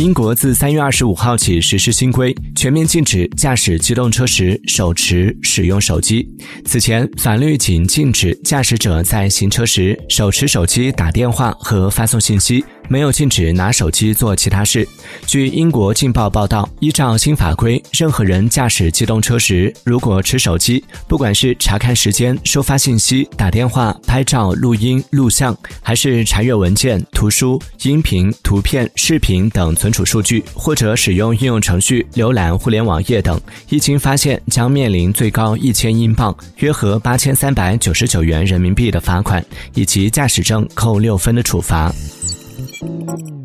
英国自三月二十五号起实施新规，全面禁止驾驶机动车时手持使用手机。此前，法律仅禁止驾驶者在行车时手持手机打电话和发送信息。没有禁止拿手机做其他事。据英国《镜报》报道，依照新法规，任何人驾驶机动车时，如果持手机，不管是查看时间、收发信息、打电话、拍照、录音、录像，还是查阅文件、图书、音频、图片、视频等存储数据，或者使用应用程序浏览互联网页等，一经发现，将面临最高一千英镑（约合八千三百九十九元人民币）的罚款，以及驾驶证扣六分的处罚。Música